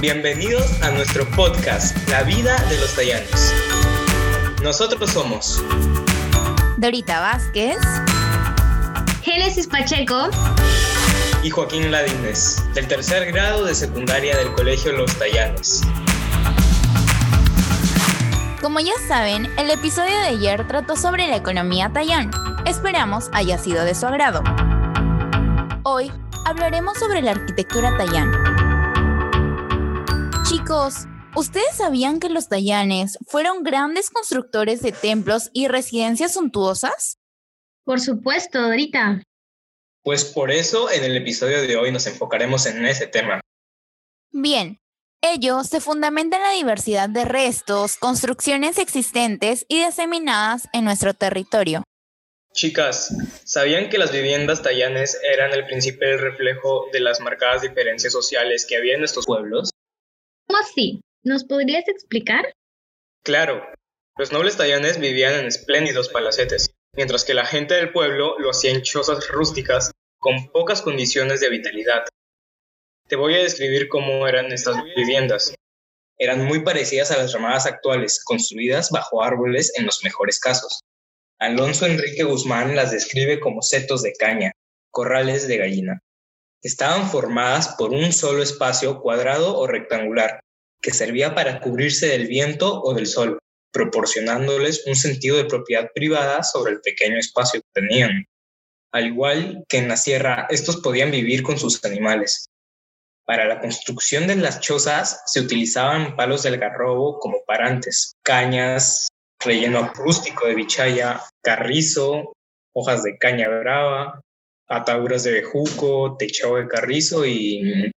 Bienvenidos a nuestro podcast La vida de los tallanos. Nosotros somos Dorita Vázquez, Génesis Pacheco y Joaquín Ladines, del tercer grado de secundaria del Colegio Los Tallanes. Como ya saben, el episodio de ayer trató sobre la economía tallán. Esperamos haya sido de su agrado. Hoy hablaremos sobre la arquitectura tallán. Chicos, ¿ustedes sabían que los tallanes fueron grandes constructores de templos y residencias suntuosas? Por supuesto, Dorita. Pues por eso en el episodio de hoy nos enfocaremos en ese tema. Bien, ello se fundamenta en la diversidad de restos, construcciones existentes y diseminadas en nuestro territorio. Chicas, ¿sabían que las viviendas tallanes eran el principal reflejo de las marcadas diferencias sociales que había en estos pueblos? ¿Cómo así? ¿Nos podrías explicar? Claro, los nobles tallanes vivían en espléndidos palacetes, mientras que la gente del pueblo lo hacía en chozas rústicas con pocas condiciones de vitalidad. Te voy a describir cómo eran estas viviendas. Eran muy parecidas a las ramadas actuales, construidas bajo árboles en los mejores casos. Alonso Enrique Guzmán las describe como setos de caña, corrales de gallina. Estaban formadas por un solo espacio cuadrado o rectangular, que servía para cubrirse del viento o del sol, proporcionándoles un sentido de propiedad privada sobre el pequeño espacio que tenían. Al igual que en la sierra, estos podían vivir con sus animales. Para la construcción de las chozas se utilizaban palos del garrobo como parantes, cañas, relleno rústico de bichaya, carrizo, hojas de caña brava, ataduras de bejuco, techado de carrizo y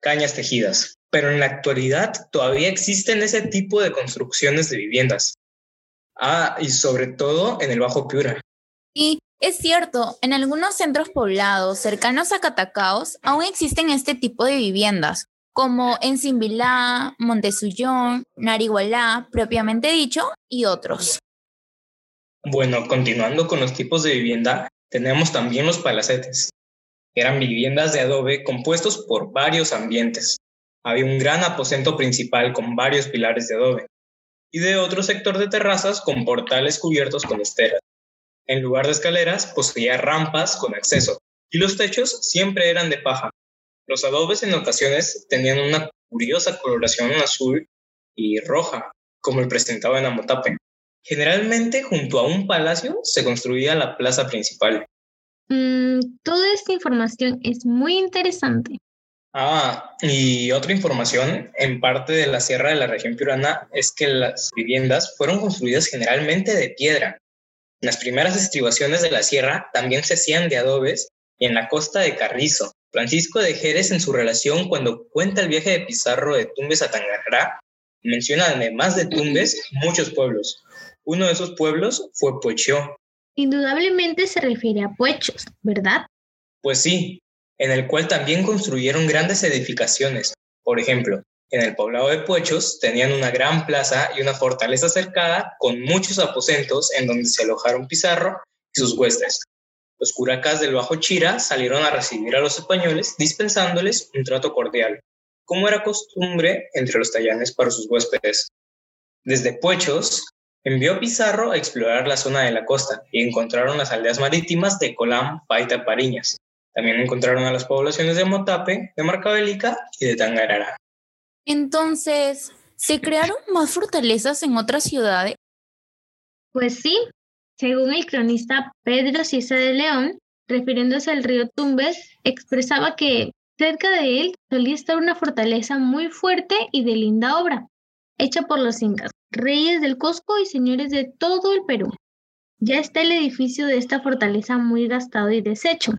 cañas tejidas. Pero en la actualidad todavía existen ese tipo de construcciones de viviendas. Ah, y sobre todo en el Bajo Piura. Y es cierto, en algunos centros poblados cercanos a Catacaos aún existen este tipo de viviendas, como en Simbilá, Montesuyón, Narigualá, propiamente dicho, y otros. Bueno, continuando con los tipos de vivienda, tenemos también los palacetes. Eran viviendas de adobe compuestos por varios ambientes. Había un gran aposento principal con varios pilares de adobe y de otro sector de terrazas con portales cubiertos con esteras. En lugar de escaleras, poseía rampas con acceso, y los techos siempre eran de paja. Los adobes en ocasiones tenían una curiosa coloración azul y roja, como el presentaba en Amotape. Generalmente, junto a un palacio, se construía la plaza principal. Mm, toda esta información es muy interesante. Ah, y otra información en parte de la sierra de la región piurana es que las viviendas fueron construidas generalmente de piedra, las primeras estribaciones de la sierra también se hacían de adobes y en la costa de Carrizo. Francisco de Jerez en su relación cuando cuenta el viaje de Pizarro de Tumbes a Tangará, menciona además de Tumbes muchos pueblos. Uno de esos pueblos fue Puechó. Indudablemente se refiere a Puechos, ¿verdad? Pues sí, en el cual también construyeron grandes edificaciones. Por ejemplo, en el poblado de Puechos tenían una gran plaza y una fortaleza cercada con muchos aposentos en donde se alojaron Pizarro y sus huestes. Los curacas del Bajo Chira salieron a recibir a los españoles dispensándoles un trato cordial, como era costumbre entre los tallanes para sus huéspedes. Desde Puechos envió Pizarro a explorar la zona de la costa y encontraron las aldeas marítimas de Colam, Paita, Pariñas. También encontraron a las poblaciones de Motape, de Marcabélica y de Tangarara. Entonces, ¿se crearon más fortalezas en otras ciudades? Pues sí, según el cronista Pedro Ciesa de León, refiriéndose al río Tumbes, expresaba que cerca de él solía estar una fortaleza muy fuerte y de linda obra, hecha por los incas, reyes del Cusco y señores de todo el Perú. Ya está el edificio de esta fortaleza muy gastado y deshecho,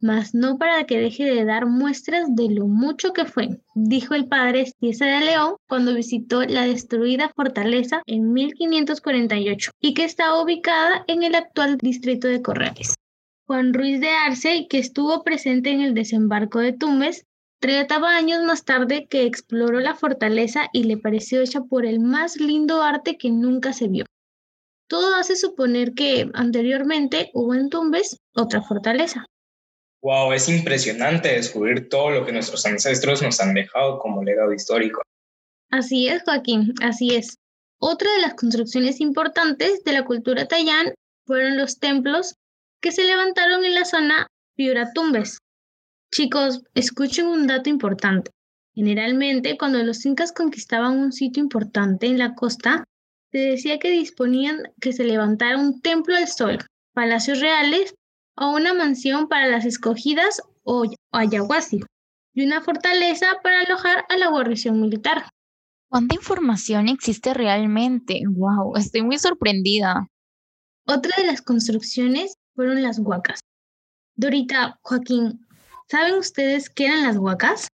mas no para que deje de dar muestras de lo mucho que fue, dijo el padre Estiesa de León cuando visitó la destruida fortaleza en 1548 y que está ubicada en el actual distrito de Corrales. Juan Ruiz de Arce, que estuvo presente en el desembarco de Tumbes, relataba años más tarde que exploró la fortaleza y le pareció hecha por el más lindo arte que nunca se vio. Todo hace suponer que anteriormente hubo en Tumbes otra fortaleza. Wow, es impresionante descubrir todo lo que nuestros ancestros nos han dejado como legado histórico. Así es, Joaquín, así es. Otra de las construcciones importantes de la cultura tayán fueron los templos que se levantaron en la zona Piura-Tumbes. Chicos, escuchen un dato importante. Generalmente, cuando los incas conquistaban un sitio importante en la costa, se decía que disponían que se levantara un templo al sol, palacios reales o una mansión para las escogidas o ayahuasí, y una fortaleza para alojar a la guarnición militar. ¿Cuánta información existe realmente? ¡Wow! Estoy muy sorprendida. Otra de las construcciones fueron las huacas. Dorita, Joaquín, ¿saben ustedes qué eran las huacas?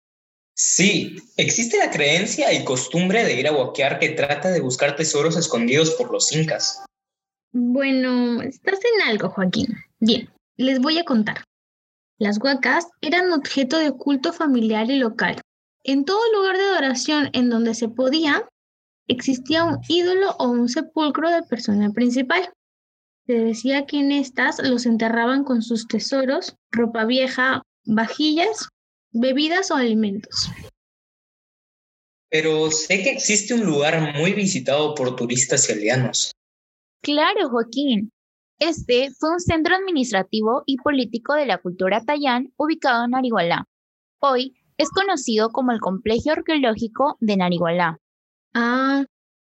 Sí, existe la creencia y costumbre de ir a huaquear que trata de buscar tesoros escondidos por los incas. Bueno, estás en algo, Joaquín. Bien, les voy a contar. Las huacas eran objeto de culto familiar y local. En todo lugar de adoración en donde se podía, existía un ídolo o un sepulcro de persona principal. Se decía que en estas los enterraban con sus tesoros, ropa vieja, vajillas, bebidas o alimentos. Pero sé que existe un lugar muy visitado por turistas y aldeanos. Claro, Joaquín. Este fue un centro administrativo y político de la cultura tayán ubicado en Narigualá. Hoy es conocido como el Complejo Arqueológico de Narigualá. Ah,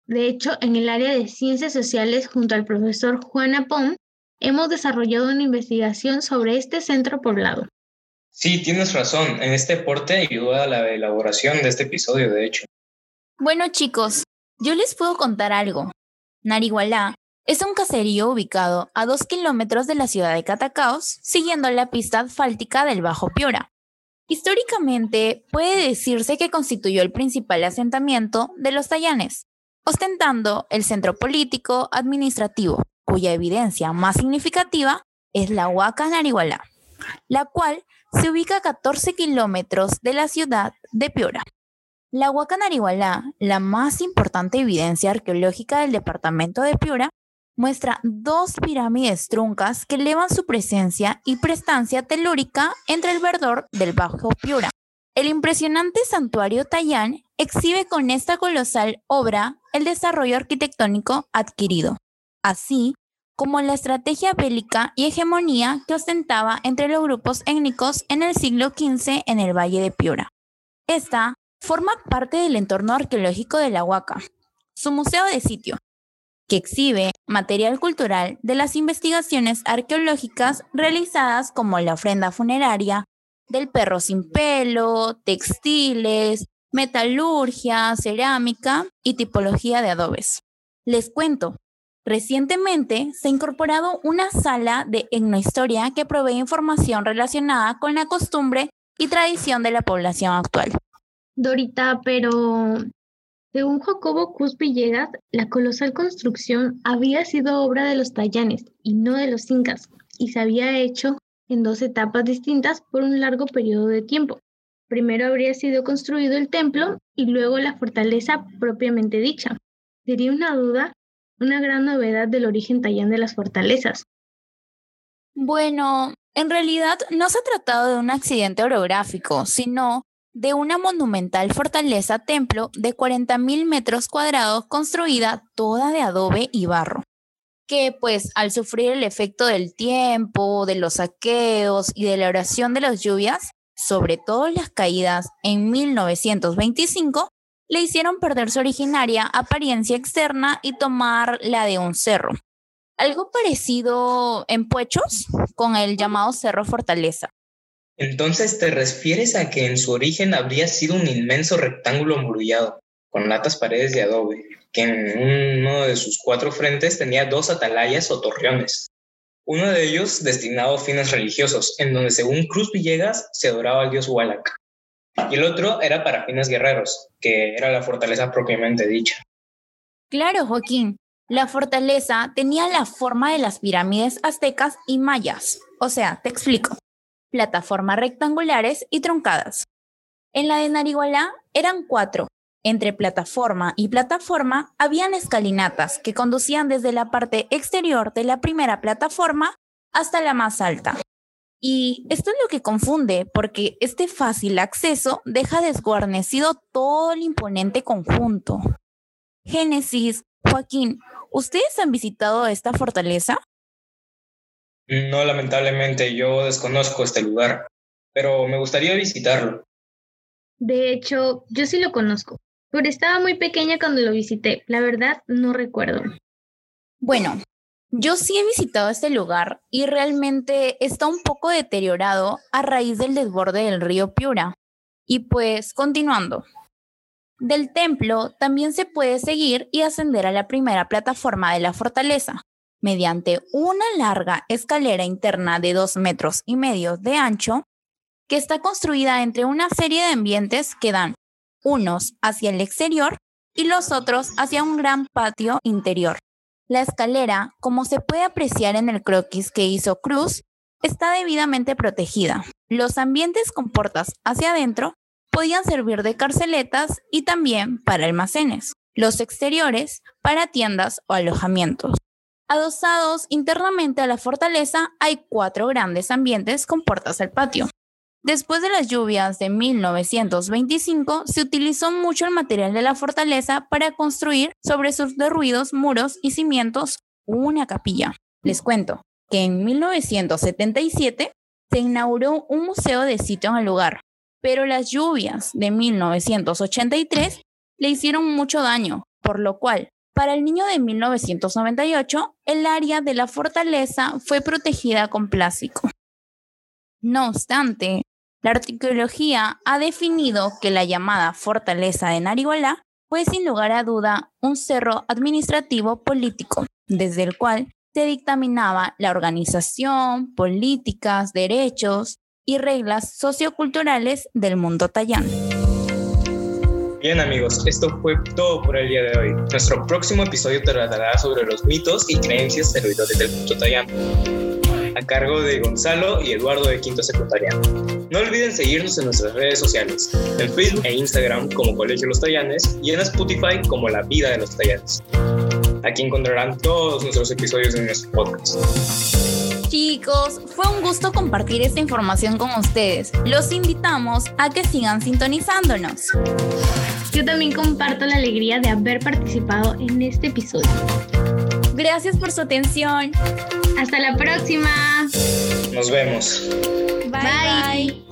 de hecho, en el área de ciencias sociales, junto al profesor Juan Apón, hemos desarrollado una investigación sobre este centro poblado. Sí, tienes razón. En este porte ayudó a la elaboración de este episodio, de hecho. Bueno, chicos, yo les puedo contar algo. Narigualá es un caserío ubicado a dos kilómetros de la ciudad de Catacaos, siguiendo la pista asfáltica del Bajo Piura. Históricamente, puede decirse que constituyó el principal asentamiento de los Tayanes, ostentando el centro político administrativo, cuya evidencia más significativa es la Huaca Narigualá, la cual se ubica a 14 kilómetros de la ciudad de Piura. La Huaca Narigualá, la más importante evidencia arqueológica del departamento de Piura, muestra dos pirámides truncas que elevan su presencia y prestancia telúrica entre el verdor del Bajo Piura. El impresionante santuario Tayán exhibe con esta colosal obra el desarrollo arquitectónico adquirido, así como la estrategia bélica y hegemonía que ostentaba entre los grupos étnicos en el siglo XV en el Valle de Piura. Esta forma parte del entorno arqueológico de la Huaca. Su museo de sitio, que exhibe material cultural de las investigaciones arqueológicas realizadas como la ofrenda funeraria, del perro sin pelo, textiles, metalurgia, cerámica y tipología de adobes. Les cuento, recientemente se ha incorporado una sala de etnohistoria que provee información relacionada con la costumbre y tradición de la población actual. Dorita, pero según Jacobo Cus Villegas, la colosal construcción había sido obra de los tayanes y no de los incas, y se había hecho en dos etapas distintas por un largo periodo de tiempo. Primero habría sido construido el templo y luego la fortaleza propiamente dicha. Sería una duda, una gran novedad del origen tayán de las fortalezas. Bueno, en realidad no se ha tratado de un accidente orográfico, sino de una monumental fortaleza templo de 40.000 metros cuadrados construida toda de adobe y barro, que pues al sufrir el efecto del tiempo, de los saqueos y de la oración de las lluvias, sobre todo las caídas en 1925, le hicieron perder su originaria apariencia externa y tomar la de un cerro. Algo parecido en Puechos con el llamado Cerro Fortaleza. Entonces te refieres a que en su origen habría sido un inmenso rectángulo embrullado, con latas paredes de adobe, que en uno de sus cuatro frentes tenía dos atalayas o torreones. Uno de ellos destinado a fines religiosos, en donde según Cruz Villegas se adoraba al dios Hualac. Y el otro era para fines guerreros, que era la fortaleza propiamente dicha. Claro, Joaquín. La fortaleza tenía la forma de las pirámides aztecas y mayas. O sea, te explico plataformas rectangulares y truncadas. En la de Narigualá eran cuatro. Entre plataforma y plataforma habían escalinatas que conducían desde la parte exterior de la primera plataforma hasta la más alta. Y esto es lo que confunde, porque este fácil acceso deja desguarnecido todo el imponente conjunto. Génesis, Joaquín, ¿ustedes han visitado esta fortaleza? No, lamentablemente, yo desconozco este lugar, pero me gustaría visitarlo. De hecho, yo sí lo conozco, pero estaba muy pequeña cuando lo visité. La verdad, no recuerdo. Bueno, yo sí he visitado este lugar y realmente está un poco deteriorado a raíz del desborde del río Piura. Y pues, continuando. Del templo también se puede seguir y ascender a la primera plataforma de la fortaleza, mediante una larga escalera interna de dos metros y medio de ancho, que está construida entre una serie de ambientes que dan unos hacia el exterior y los otros hacia un gran patio interior. La escalera, como se puede apreciar en el croquis que hizo Cruz, está debidamente protegida. Los ambientes con puertas hacia adentro podían servir de carceletas y también para almacenes. Los exteriores para tiendas o alojamientos. Adosados internamente a la fortaleza hay cuatro grandes ambientes con puertas al patio. Después de las lluvias de 1925, se utilizó mucho el material de la fortaleza para construir sobre sus derruidos muros y cimientos una capilla. Les cuento que en 1977 se inauguró un museo de sitio en el lugar, pero las lluvias de 1983 le hicieron mucho daño, por lo cual, para el niño de 1998, el área de la fortaleza fue protegida con plástico. No obstante, la arqueología ha definido que la llamada fortaleza de Narigualá fue sin lugar a duda un cerro administrativo político, desde el cual se dictaminaba la organización, políticas, derechos y reglas socioculturales del mundo tayán. Bien amigos, esto fue todo por el día de hoy. Nuestro próximo episodio tratará sobre los mitos y creencias servidores del mundo tayán, a cargo de Gonzalo y Eduardo de Quinto Secundaria. No olviden seguirnos en nuestras redes sociales, en Facebook e Instagram como Colegio Los Tallanes y en Spotify como La Vida de los Tallanes. Aquí encontrarán todos nuestros episodios de nuestro podcast. Chicos, fue un gusto compartir esta información con ustedes. Los invitamos a que sigan sintonizándonos. Yo también comparto la alegría de haber participado en este episodio. Gracias por su atención. Hasta la próxima. Nos vemos. bye. bye.